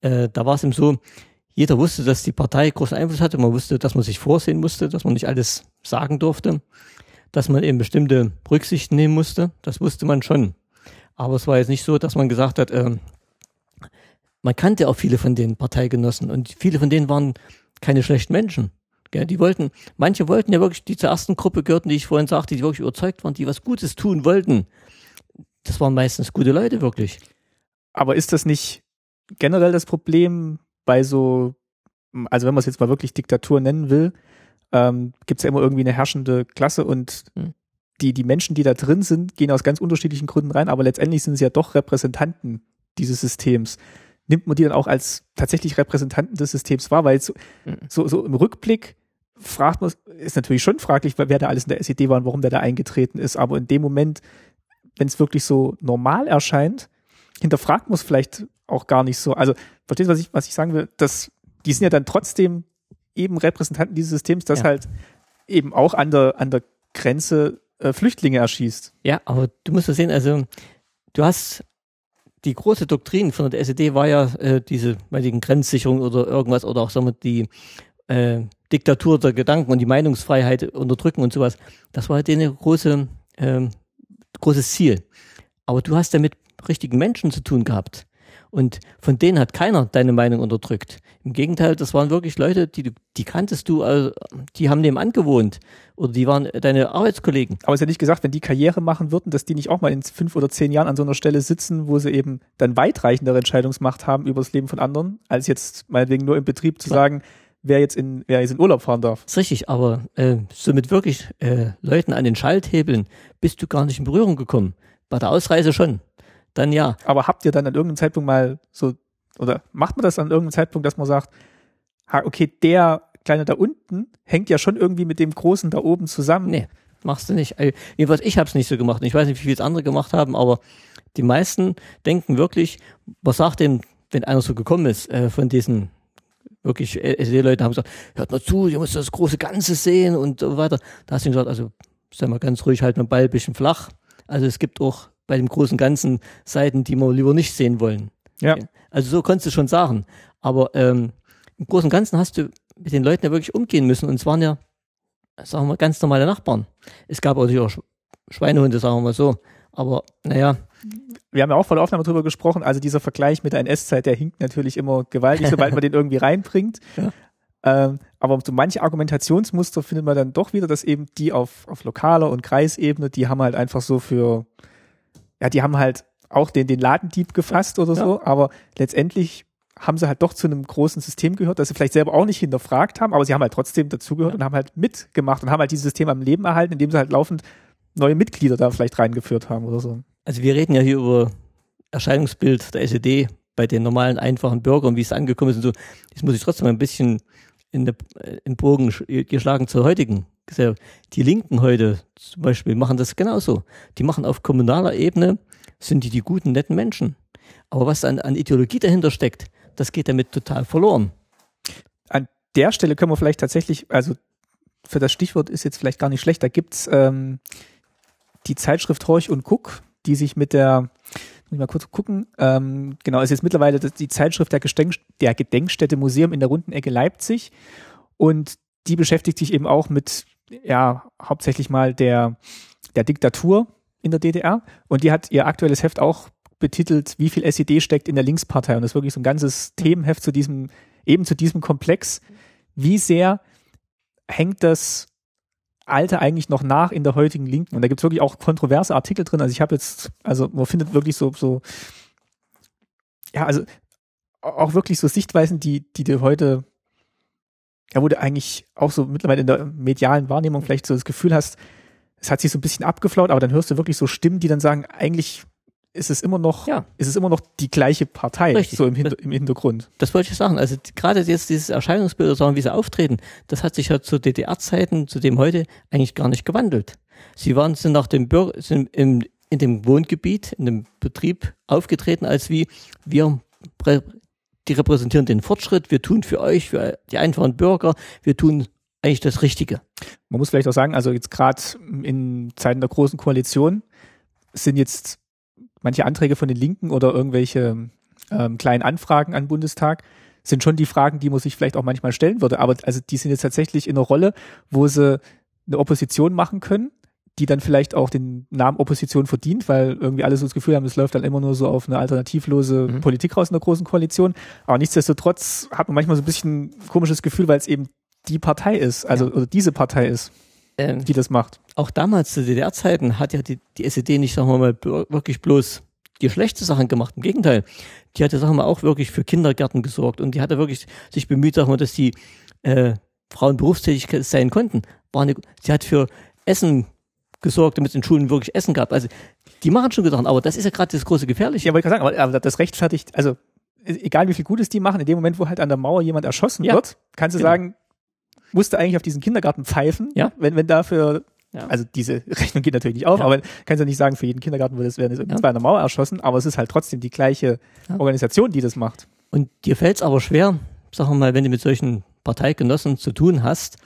äh, da war es eben so, jeder wusste, dass die Partei großen Einfluss hatte, man wusste, dass man sich vorsehen musste, dass man nicht alles sagen durfte, dass man eben bestimmte Rücksichten nehmen musste, das wusste man schon. Aber es war jetzt nicht so, dass man gesagt hat, ähm, man kannte auch viele von den Parteigenossen und viele von denen waren keine schlechten Menschen. Gell? Die wollten, manche wollten ja wirklich, die zur ersten Gruppe gehörten, die ich vorhin sagte, die wirklich überzeugt waren, die was Gutes tun wollten. Das waren meistens gute Leute, wirklich. Aber ist das nicht generell das Problem bei so, also wenn man es jetzt mal wirklich Diktatur nennen will, ähm, gibt es ja immer irgendwie eine herrschende Klasse und Hm. die, die Menschen, die da drin sind, gehen aus ganz unterschiedlichen Gründen rein, aber letztendlich sind sie ja doch Repräsentanten dieses Systems. Nimmt man die dann auch als tatsächlich Repräsentanten des Systems wahr? Weil so, Mhm. so, so im Rückblick fragt man, ist natürlich schon fraglich, wer da alles in der SED war und warum der da eingetreten ist, aber in dem Moment, wenn es wirklich so normal erscheint, hinterfragt man es vielleicht auch gar nicht so. Also, verstehst du, was ich, was ich sagen will? Das, die sind ja dann trotzdem eben Repräsentanten dieses Systems, das Ja. halt eben auch an der, an der Grenze äh, Flüchtlinge erschießt. Ja, aber du musst das sehen, also du hast die große Doktrin von der SED war ja äh, diese meinetwegen Grenzsicherung oder irgendwas oder auch sagen wir die äh, Diktatur der Gedanken und die Meinungsfreiheit unterdrücken und sowas. Das war denen große ähm, großes Ziel. Aber du hast ja mit richtigen Menschen zu tun gehabt. Und von denen hat keiner deine Meinung unterdrückt. Im Gegenteil, das waren wirklich Leute, die, du- die kanntest du, also, die haben nebenan gewohnt. Oder die waren deine Arbeitskollegen. Aber es ist ja nicht gesagt, wenn die Karriere machen würden, dass die nicht auch mal in fünf oder zehn Jahren an so einer Stelle sitzen, wo sie eben dann weitreichendere Entscheidungsmacht haben über das Leben von anderen, als jetzt meinetwegen nur im Betrieb zu Klar. sagen, wer jetzt in, wer jetzt in Urlaub fahren darf. Das ist richtig, aber äh, so mit wirklich äh, Leuten an den Schalthebeln bist du gar nicht in Berührung gekommen. Bei der Ausreise schon. Dann ja. Aber habt ihr dann an irgendeinem Zeitpunkt mal so, oder macht man das an irgendeinem Zeitpunkt, dass man sagt, okay, der Kleine da unten hängt ja schon irgendwie mit dem Großen da oben zusammen. Nee, machst du nicht. Also, jedenfalls, ich habe es nicht so gemacht. Ich weiß nicht, wie viele es andere gemacht haben, aber die meisten denken wirklich, was sagt denn, wenn einer so gekommen ist, äh, von diesen wirklich SD-Leuten haben gesagt, hört mal zu, ihr müsst das große Ganze sehen und so weiter. Da hast du gesagt, also sei mal ganz ruhig, halt mal Ball ein bisschen flach. Also es gibt auch bei dem großen Ganzen Seiten, die wir lieber nicht sehen wollen. Ja. Also so konntest du schon sagen. Aber ähm, im Großen und Ganzen hast du mit den Leuten ja wirklich umgehen müssen. Und es waren ja, sagen wir, ganz normale Nachbarn. Es gab natürlich auch Sch- Schweinehunde, sagen wir mal so. Aber naja, Wir haben ja auch vor der Aufnahme drüber gesprochen, also dieser Vergleich mit der NS-Zeit, der hinkt natürlich immer gewaltig, sobald man den irgendwie reinbringt. Ja. Ähm, aber so manche Argumentationsmuster findet man dann doch wieder, dass eben die auf, auf lokaler und Kreisebene, die haben halt einfach so für, ja, die haben halt auch den, den Ladendieb gefasst oder Ja. so, aber letztendlich haben sie halt doch zu einem großen System gehört, das sie vielleicht selber auch nicht hinterfragt haben, aber sie haben halt trotzdem dazugehört Ja. und haben halt mitgemacht und haben halt dieses System am Leben erhalten, indem sie halt laufend neue Mitglieder da vielleicht reingeführt haben oder so. also wir reden ja hier über Erscheinungsbild der SED bei den normalen, einfachen Bürgern, wie es angekommen ist und so. Das muss ich trotzdem ein bisschen in den Bogen sch- geschlagen zur heutigen Die Linken heute zum Beispiel machen das genauso. Die machen auf kommunaler Ebene, sind die die guten, netten Menschen. Aber was an, an Ideologie dahinter steckt, das geht damit total verloren. An der Stelle können wir vielleicht tatsächlich, also für das Stichwort ist jetzt vielleicht gar nicht schlecht, da gibt's ähm, die Zeitschrift Horch und Guck, die sich mit der, muss ich mal kurz gucken, ähm, genau, ist jetzt mittlerweile die Zeitschrift der, der Gedenkstätte Museum in der runden Ecke Leipzig und die beschäftigt sich eben auch mit, ja, hauptsächlich mal der, der Diktatur in der DDR und die hat ihr aktuelles Heft auch betitelt, wie viel SED steckt in der Linkspartei und das ist wirklich so ein ganzes Themenheft zu diesem, eben zu diesem Komplex, wie sehr hängt das Alte eigentlich noch nach in der heutigen Linken. Und da gibt es wirklich auch kontroverse Artikel drin. Also ich habe jetzt, also man findet wirklich so, so, ja, also auch wirklich so Sichtweisen, die, die dir heute, ja, wo du eigentlich auch so mittlerweile in der medialen Wahrnehmung vielleicht so das Gefühl hast, es hat sich so ein bisschen abgeflaut, aber dann hörst du wirklich so Stimmen, die dann sagen, eigentlich ist es immer noch, ja. ist es immer noch die gleiche Partei, Richtig. so im, Hinter im Hintergrund. Das wollte ich sagen. Also gerade jetzt dieses Erscheinungsbild, sagen, wie sie auftreten, das hat sich ja zu DDR-Zeiten, zu dem heute, eigentlich gar nicht gewandelt. Sie waren, sind nach dem Bürger, sind im, in dem Wohngebiet, in dem Betrieb aufgetreten, als wie wir die repräsentieren den Fortschritt, wir tun für euch, für die einfachen Bürger, wir tun eigentlich das Richtige. Man muss vielleicht auch sagen, also jetzt gerade in Zeiten der großen Koalition sind jetzt manche Anträge von den Linken oder irgendwelche ähm, kleinen Anfragen an Bundestag sind schon die Fragen, die man sich vielleicht auch manchmal stellen würde. Aber also die sind jetzt tatsächlich in einer Rolle, wo sie eine Opposition machen können, die dann vielleicht auch den Namen Opposition verdient, weil irgendwie alle so das Gefühl haben, es läuft dann immer nur so auf eine alternativlose mhm. Politik raus in der großen Koalition. Aber nichtsdestotrotz hat man manchmal so ein bisschen ein komisches Gefühl, weil es eben die Partei ist, also ja. oder diese Partei ist ähm, die das macht. Auch damals zu DDR-Zeiten hat ja die, die SED nicht, sagen wir mal, wirklich bloß die schlechte Sachen gemacht. Im Gegenteil, die hatte, sagen wir mal, auch wirklich für Kindergärten gesorgt und die hatte wirklich sich bemüht, sagen wir, dass die äh, Frauen berufstätig sein konnten. War eine, sie hat für Essen gesorgt, damit es in Schulen wirklich Essen gab. Also die machen schon Sachen, aber das ist ja gerade das große Gefährliche. Ja, wollte ich sagen, aber, das rechtfertigt, also egal wie viel Gutes die machen, in dem Moment, wo halt an der Mauer jemand erschossen ja, wird, kannst du genau. sagen, musste eigentlich auf diesen Kindergarten pfeifen, ja. wenn, wenn dafür ja. Also diese Rechnung geht natürlich nicht auf, ja. aber kannst ja nicht sagen, für jeden Kindergarten wird es werden ja. bei einer Mauer erschossen, aber es ist halt trotzdem die gleiche. Organisation, die das macht. Und dir fällt es aber schwer, sagen wir mal, wenn du mit solchen Parteigenossen zu tun hast,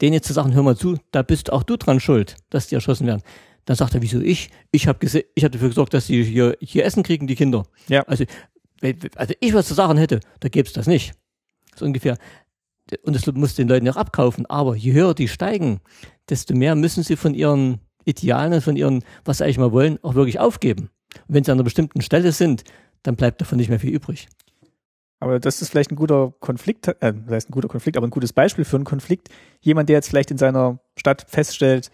denen jetzt zu sagen, hör mal zu, da bist auch du dran schuld, dass die erschossen werden. Dann sagt er, wieso ich? Ich habe ich hab dafür gesorgt, dass die hier, hier Essen kriegen, die Kinder. Ja. Also, also ich was zu sagen hätte, da gäbe es das nicht. So ungefähr und das muss den Leuten auch abkaufen. Aber je höher die steigen, desto mehr müssen sie von ihren Idealen, von ihren, was sie eigentlich mal wollen, auch wirklich aufgeben. Und wenn sie an einer bestimmten Stelle sind, dann bleibt davon nicht mehr viel übrig. Aber das ist vielleicht ein guter Konflikt, äh, das heißt ein guter Konflikt, aber ein gutes Beispiel für einen Konflikt. Jemand, der jetzt vielleicht in seiner Stadt feststellt,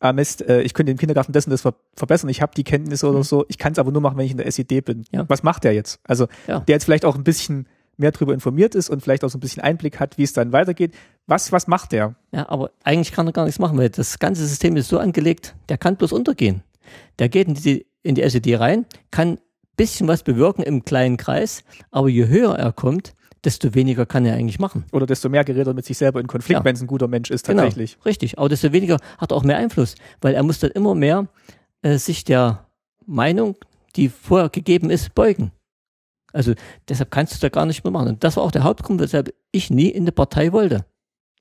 ah Mist, äh, ich könnte den Kindergarten und das ver verbessern, ich habe die Kenntnisse oder mhm. so, ich kann es aber nur machen, wenn ich in der SED bin. Ja. Was macht der jetzt? Also ja. der jetzt vielleicht auch ein bisschen mehr darüber informiert ist und vielleicht auch so ein bisschen Einblick hat, wie es dann weitergeht. Was, was macht der? Ja, aber eigentlich kann er gar nichts machen, weil das ganze System ist so angelegt, der kann bloß untergehen. Der geht in die, in die SED rein, kann bisschen was bewirken im kleinen Kreis, aber je höher er kommt, desto weniger kann er eigentlich machen. Oder desto mehr gerät er mit sich selber in Konflikt, ja. wenn es ein guter Mensch ist genau, tatsächlich. Genau, richtig, aber desto weniger hat er auch mehr Einfluss, weil er muss dann immer mehr äh, sich der Meinung, die vorher gegeben ist, beugen. Also deshalb kannst du da gar nicht mehr machen. Und das war auch der Hauptgrund, weshalb ich nie in eine Partei wollte.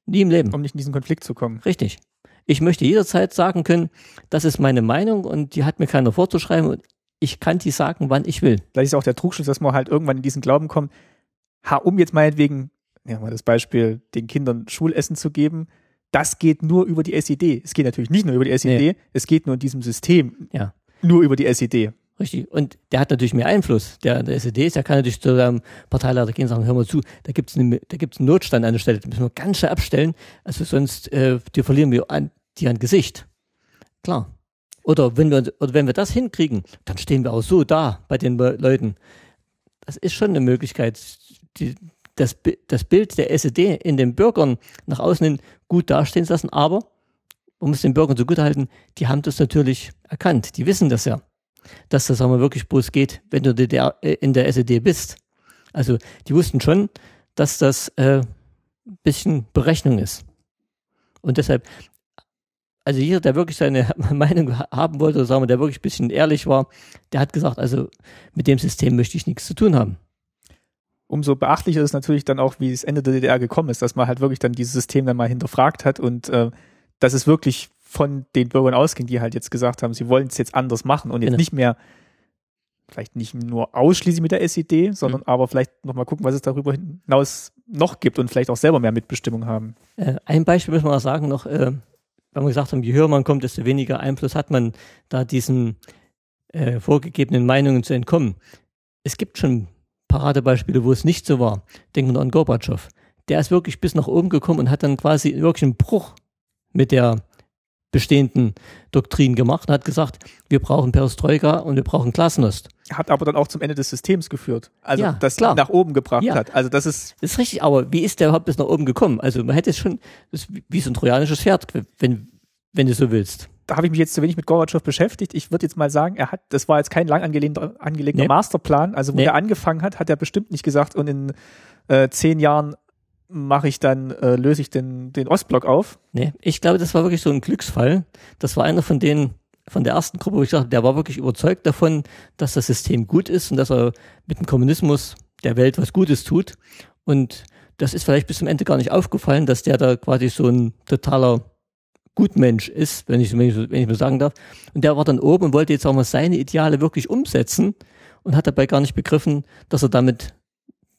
Nie im Leben. Um nicht in diesen Konflikt zu kommen. Richtig. Ich möchte jederzeit sagen können, das ist meine Meinung und die hat mir keiner vorzuschreiben und ich kann die sagen, wann ich will. Vielleicht ist auch der Trugschluss, dass man halt irgendwann in diesen Glauben kommt, ha, um jetzt meinetwegen, ja mal das Beispiel, den Kindern Schulessen zu geben, das geht nur über die SED. Es geht natürlich nicht nur über die SED, nee. es geht nur in diesem System. Ja. Nur über die SED. Richtig. Und der hat natürlich mehr Einfluss. Der, der SED ist, der kann natürlich zu seinem Parteileiter gehen und sagen, hör mal zu, da gibt es einen Notstand an der Stelle, den müssen wir ganz schnell abstellen, also sonst äh, die verlieren wir an, die an Gesicht. Klar. Oder wenn wir oder wenn wir das hinkriegen, dann stehen wir auch so da bei den Leuten. Das ist schon eine Möglichkeit, die, das, das Bild der SED in den Bürgern nach außen hin gut dastehen zu lassen, aber man muss den Bürgern so gut halten, die haben das natürlich erkannt, die wissen das ja dass das aber wirklich bloß geht, wenn du in der SED bist. Also die wussten schon, dass das äh, ein bisschen Berechnung ist. Und deshalb, also hier, der wirklich seine Meinung haben wollte, sagen wir, der wirklich ein bisschen ehrlich war, der hat gesagt, also mit dem System möchte ich nichts zu tun haben. Umso beachtlicher ist natürlich dann auch, wie das Ende der DDR gekommen ist, dass man halt wirklich dann dieses System dann mal hinterfragt hat und äh, dass es wirklich von den Bürgern ausging, die halt jetzt gesagt haben, sie wollen es jetzt anders machen und jetzt genau. nicht mehr vielleicht nicht nur ausschließlich mit der SED, sondern mhm. aber vielleicht nochmal gucken, was es darüber hinaus noch gibt und vielleicht auch selber mehr Mitbestimmung haben. Äh, ein Beispiel müssen wir auch sagen noch, äh, wenn wir gesagt haben, je höher man kommt, desto weniger Einfluss hat man, da diesen äh, vorgegebenen Meinungen zu entkommen. Es gibt schon Paradebeispiele, wo es nicht so war. Denken wir an Gorbatschow. Der ist wirklich bis nach oben gekommen und hat dann quasi wirklich einen Bruch mit der bestehenden Doktrin gemacht und hat gesagt, wir brauchen Perestroika und wir brauchen Glasnost. Hat aber dann auch zum Ende des Systems geführt. Also ja, das klar. nach oben gebracht ja. hat. Also das ist. Das ist richtig, aber wie ist der überhaupt bis nach oben gekommen? Also man hätte es schon, das wie so ein trojanisches Pferd, wenn, wenn du so willst. Da habe ich mich jetzt zu wenig mit Gorbatschow beschäftigt. Ich würde jetzt mal sagen, er hat, das war jetzt kein lang angelegter, angelegter nee. Masterplan. Also wo nee. er angefangen hat, hat er bestimmt nicht gesagt, und in äh, zehn Jahren mache ich dann, äh, löse ich den, den Ostblock auf. Nee, ich glaube, das war wirklich so ein Glücksfall. Das war einer von denen, von der ersten Gruppe, wo ich sagte, der war wirklich überzeugt davon, dass das System gut ist und dass er mit dem Kommunismus der Welt was Gutes tut. Und das ist vielleicht bis zum Ende gar nicht aufgefallen, dass der da quasi so ein totaler Gutmensch ist, wenn ich, wenn ich, wenn ich mal sagen darf. Und der war dann oben und wollte jetzt auch mal seine Ideale wirklich umsetzen und hat dabei gar nicht begriffen, dass er damit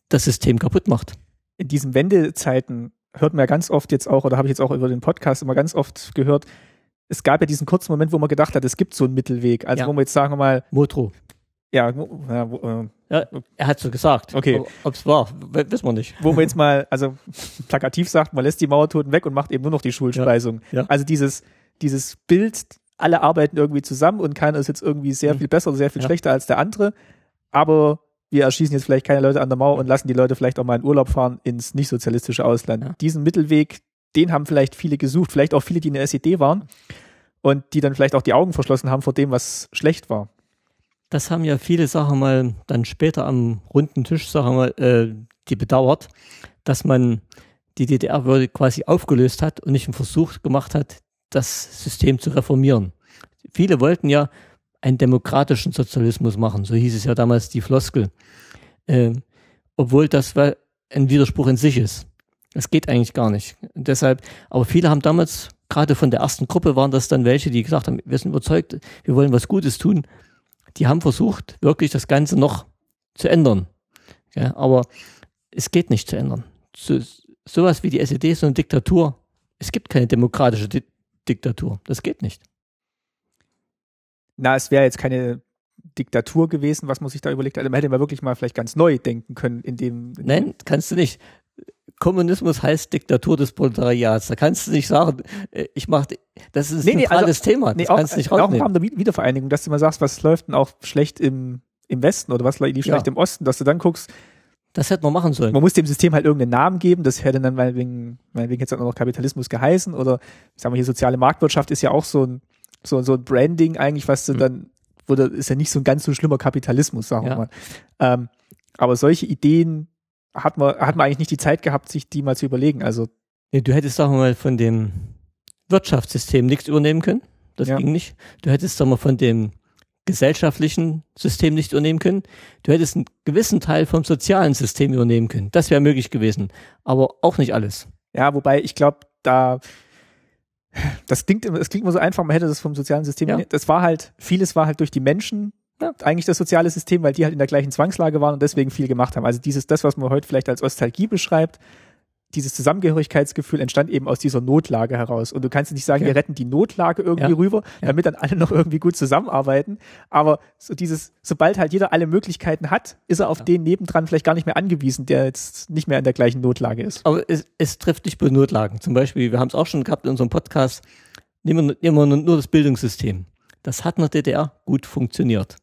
das System kaputt macht in diesen Wendezeiten hört man ja ganz oft jetzt auch, oder habe ich jetzt auch über den Podcast immer ganz oft gehört, es gab ja diesen kurzen Moment, wo man gedacht hat, es gibt so einen Mittelweg. Also ja. wo man jetzt sagen wir mal. Motro. Ja, ja, wo, äh, ja er hat so gesagt. Okay. Ob es war, wissen wir nicht. Wo man jetzt mal, also plakativ sagt, man lässt die Mauertoten weg und macht eben nur noch die Schulspeisung. Ja. Also dieses, dieses Bild, alle arbeiten irgendwie zusammen und keiner ist jetzt irgendwie sehr mhm. viel besser oder sehr viel schlechter als der andere. Aber wir erschießen jetzt vielleicht keine Leute an der Mauer und lassen die Leute vielleicht auch mal in Urlaub fahren ins nicht sozialistische Ausland. Diesen Mittelweg, den haben vielleicht viele gesucht, vielleicht auch viele, die in der SED waren und die dann vielleicht auch die Augen verschlossen haben vor dem, was schlecht war. Das haben ja viele Sachen mal dann später am runden Tisch, sagen wir, äh, die bedauert, dass man die DDR quasi aufgelöst hat und nicht einen Versuch gemacht hat, das System zu reformieren. Viele wollten ja einen demokratischen Sozialismus machen. So hieß es ja damals die Floskel. Äh, obwohl das ein Widerspruch in sich ist. Das geht eigentlich gar nicht. Deshalb, aber viele haben damals, gerade von der ersten Gruppe waren das dann welche, die gesagt haben, wir sind überzeugt, wir wollen was Gutes tun. Die haben versucht, wirklich das Ganze noch zu ändern. Ja, aber es geht nicht zu ändern. So, sowas wie die SED ist so eine Diktatur. Es gibt keine demokratische Di Diktatur. Das geht nicht na, es wäre jetzt keine Diktatur gewesen, was man sich da überlegt hat. Man hätte man wirklich mal vielleicht ganz neu denken können in dem. In Nein, kannst du nicht. Kommunismus heißt Diktatur des Proletariats. Da kannst du nicht sagen, äh, ich mache, das ist ein nee, zentrales also, Thema. Das nee, kannst du nicht auch im Rahmen der Wiedervereinigung, dass du mal sagst, was läuft denn auch schlecht im, im Westen oder was lief ja. schlecht im Osten, dass du dann guckst. Das hätte man machen sollen. Man muss dem System halt irgendeinen Namen geben. Das hätte dann meinetwegen, meinetwegen jetzt auch noch Kapitalismus geheißen oder, sagen wir hier, soziale Marktwirtschaft ist ja auch so ein, so, so ein Branding eigentlich, was du mhm. dann, wurde, ist ja nicht so ein ganz so schlimmer Kapitalismus, sagen ja. wir mal. Ähm, aber solche Ideen hat man, hat man eigentlich nicht die Zeit gehabt, sich die mal zu überlegen. Also nee, du hättest wir mal von dem Wirtschaftssystem nichts übernehmen können. Das ja. ging nicht. Du hättest sagen wir von dem gesellschaftlichen System nicht übernehmen können. Du hättest einen gewissen Teil vom sozialen System übernehmen können. Das wäre möglich gewesen. Aber auch nicht alles. Ja, wobei ich glaube, da das klingt, das klingt immer so einfach, man hätte das vom sozialen System. Ja. Das war halt, vieles war halt durch die Menschen ja. eigentlich das soziale System, weil die halt in der gleichen Zwangslage waren und deswegen viel gemacht haben. Also dieses, das, was man heute vielleicht als Ostalgie beschreibt, dieses Zusammengehörigkeitsgefühl entstand eben aus dieser Notlage heraus. Und du kannst nicht sagen, okay. wir retten die Notlage irgendwie ja. rüber, damit dann alle noch irgendwie gut zusammenarbeiten. Aber so dieses, sobald halt jeder alle Möglichkeiten hat, ist er auf ja. den nebendran vielleicht gar nicht mehr angewiesen, der jetzt nicht mehr in der gleichen Notlage ist. Aber es, es trifft nicht bei Notlagen. Zum Beispiel, wir haben es auch schon gehabt in unserem Podcast, nehmen wir, nehmen wir nur das Bildungssystem. Das hat in der DDR gut funktioniert.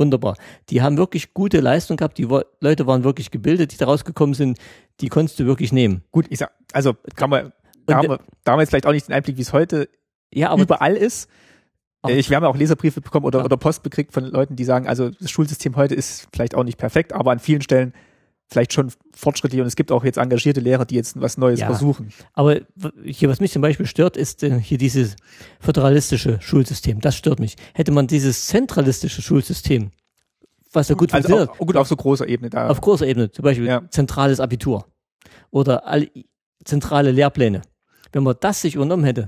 Wunderbar. Die haben wirklich gute Leistung gehabt. Die Leute waren wirklich gebildet, die da rausgekommen sind. Die konntest du wirklich nehmen. Gut, ich sag, also kann man, da haben, wir, da haben wir jetzt vielleicht auch nicht den Einblick, wie es heute ja, überall ist. Aber, ich, wir haben ja auch Leserbriefe bekommen oder, ja. oder Post bekriegt von Leuten, die sagen, also das Schulsystem heute ist vielleicht auch nicht perfekt, aber an vielen Stellen vielleicht schon fortschrittlich und es gibt auch jetzt engagierte Lehrer, die jetzt was Neues Ja. versuchen. Aber hier, was mich zum Beispiel stört, ist äh, hier dieses föderalistische Schulsystem. Das stört mich. Hätte man dieses zentralistische Schulsystem, was ja gut also funktioniert, auch, gut auf so großer Ebene da. auf großer Ebene, zum Beispiel Ja. zentrales Abitur oder all, zentrale Lehrpläne. Wenn man das sich übernommen hätte,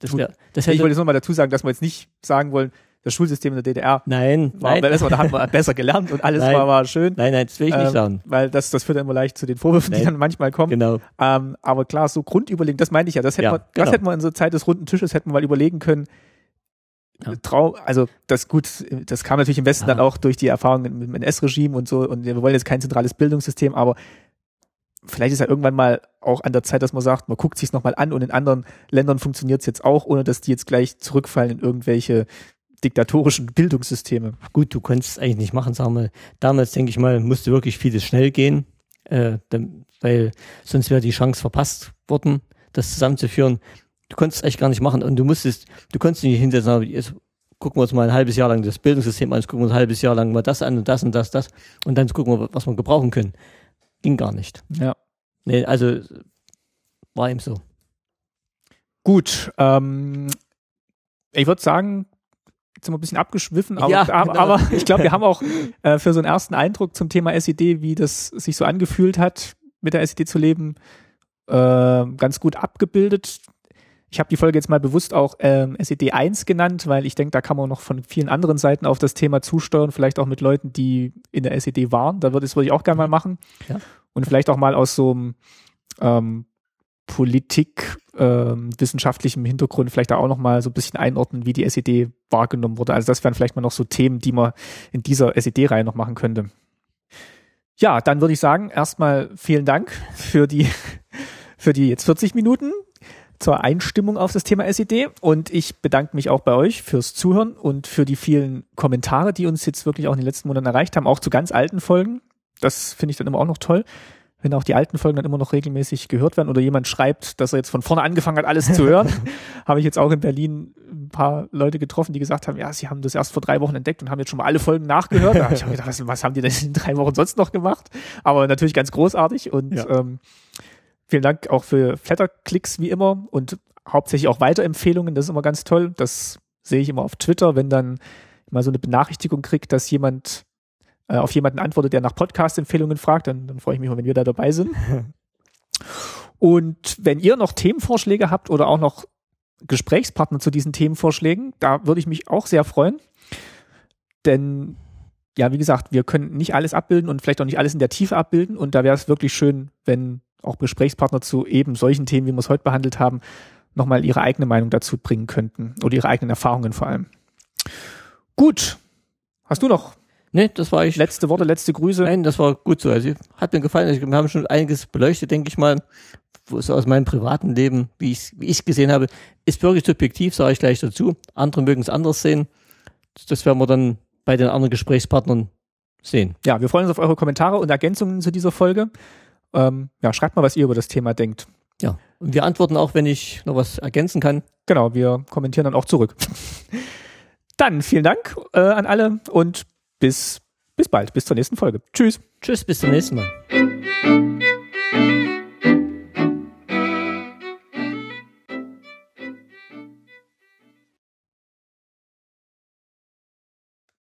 das, Gut. wär, das ich wollte jetzt nochmal dazu sagen, dass wir jetzt nicht sagen wollen, das Schulsystem in der DDR nein, war nein, besser, da hat man besser gelernt und alles Nein. war, war schön. nein, nein, das will ich nicht Ähm, sagen. Weil das, das führt ja immer leicht zu den Vorwürfen, die Nein. dann manchmal kommen. Genau. Ähm, aber klar, so Grundüberlegen, das meinte ich ja, das hätte Ja, das genau. hätten wir in so Zeit des runden Tisches, hätten wir mal überlegen können, Ja. Trau, also das gut, das kam natürlich im Westen Ja. dann auch durch die Erfahrungen mit dem NS-Regime und so und wir wollen jetzt kein zentrales Bildungssystem, aber vielleicht ist ja irgendwann mal auch an der Zeit, dass man sagt, man guckt sich's nochmal an und in anderen Ländern funktioniert es jetzt auch, ohne dass die jetzt gleich zurückfallen in irgendwelche diktatorischen Bildungssysteme. Gut, du konntest es eigentlich nicht machen, sagen wir. Damals, denke ich mal, musste wirklich vieles schnell gehen, äh, weil sonst wäre die Chance verpasst worden, das zusammenzuführen. Du konntest es eigentlich gar nicht machen und du musstest, du konntest nicht hinsetzen, aber jetzt gucken wir uns mal ein halbes Jahr lang das Bildungssystem an, jetzt gucken wir uns ein halbes Jahr lang mal das an und das und das, das und dann gucken wir, was wir gebrauchen können. Ging gar nicht. Ja. Nee, also war eben so. Gut, ähm, ich würde sagen, jetzt sind wir ein bisschen abgeschwiffen, aber, Ja, aber, genau. aber ich glaube, wir haben auch äh, für so einen ersten Eindruck zum Thema SED, wie das sich so angefühlt hat, mit der SED zu leben, äh, ganz gut abgebildet. Ich habe die Folge jetzt mal bewusst auch ähm, SED 1 genannt, weil ich denke, da kann man noch von vielen anderen Seiten auf das Thema zusteuern, vielleicht auch mit Leuten, die in der SED waren. Da würde ich würde ich auch gerne mal machen. Ja. Und vielleicht auch mal aus so einem ähm, Politik ähm, wissenschaftlichem Hintergrund vielleicht auch noch mal so ein bisschen einordnen, wie die SED wahrgenommen wurde. Also das wären vielleicht mal noch so Themen, die man in dieser SED-Reihe noch machen könnte. Ja, dann würde ich sagen, erstmal vielen Dank für die, für die jetzt 40 Minuten zur Einstimmung auf das Thema SED und ich bedanke mich auch bei euch fürs Zuhören und für die vielen Kommentare, die uns jetzt wirklich auch in den letzten Monaten erreicht haben, auch zu ganz alten Folgen. Das finde ich dann immer auch noch toll, wenn auch die alten Folgen dann immer noch regelmäßig gehört werden oder jemand schreibt, dass er jetzt von vorne angefangen hat, alles zu hören. habe ich jetzt auch in Berlin ein paar Leute getroffen, die gesagt haben, ja, sie haben das erst vor drei Wochen entdeckt und haben jetzt schon mal alle Folgen nachgehört. Da habe ich hab gedacht, was, was haben die denn in drei Wochen sonst noch gemacht? Aber natürlich ganz großartig und Ja. ähm, vielen Dank auch für Flatterklicks wie immer und hauptsächlich auch Weiterempfehlungen. Das ist immer ganz toll. Das sehe ich immer auf Twitter, wenn dann mal so eine Benachrichtigung kriegt, dass jemand äh, auf jemanden antwortet, der nach Podcast-Empfehlungen fragt, dann, dann freue ich mich mal, wenn wir da dabei sind. Und wenn ihr noch Themenvorschläge habt oder auch noch Gesprächspartner zu diesen Themenvorschlägen, da würde ich mich auch sehr freuen. Denn, ja, wie gesagt, wir können nicht alles abbilden und vielleicht auch nicht alles in der Tiefe abbilden. Und da wäre es wirklich schön, wenn auch Gesprächspartner zu eben solchen Themen, wie wir es heute behandelt haben, nochmal ihre eigene Meinung dazu bringen könnten oder ihre eigenen Erfahrungen vor allem. Gut. Hast du noch Nee, das war ich. letzte Worte, letzte Grüße? Nein, das war gut so. Also hat mir gefallen. Also, wir haben schon einiges beleuchtet, denke ich mal. Es aus meinem privaten Leben, wie ich wie ich gesehen habe, ist wirklich subjektiv, sage ich gleich dazu. Andere mögen es anders sehen. Das werden wir dann bei den anderen Gesprächspartnern sehen. Ja, wir freuen uns auf eure Kommentare und Ergänzungen zu dieser Folge. Ähm, ja, schreibt mal, was ihr über das Thema denkt. Ja. Und wir antworten auch, wenn ich noch was ergänzen kann. Genau, wir kommentieren dann auch zurück. dann vielen Dank äh, an alle und bis, bis bald, bis zur nächsten Folge. Tschüss. Tschüss, bis zum nächsten Mal.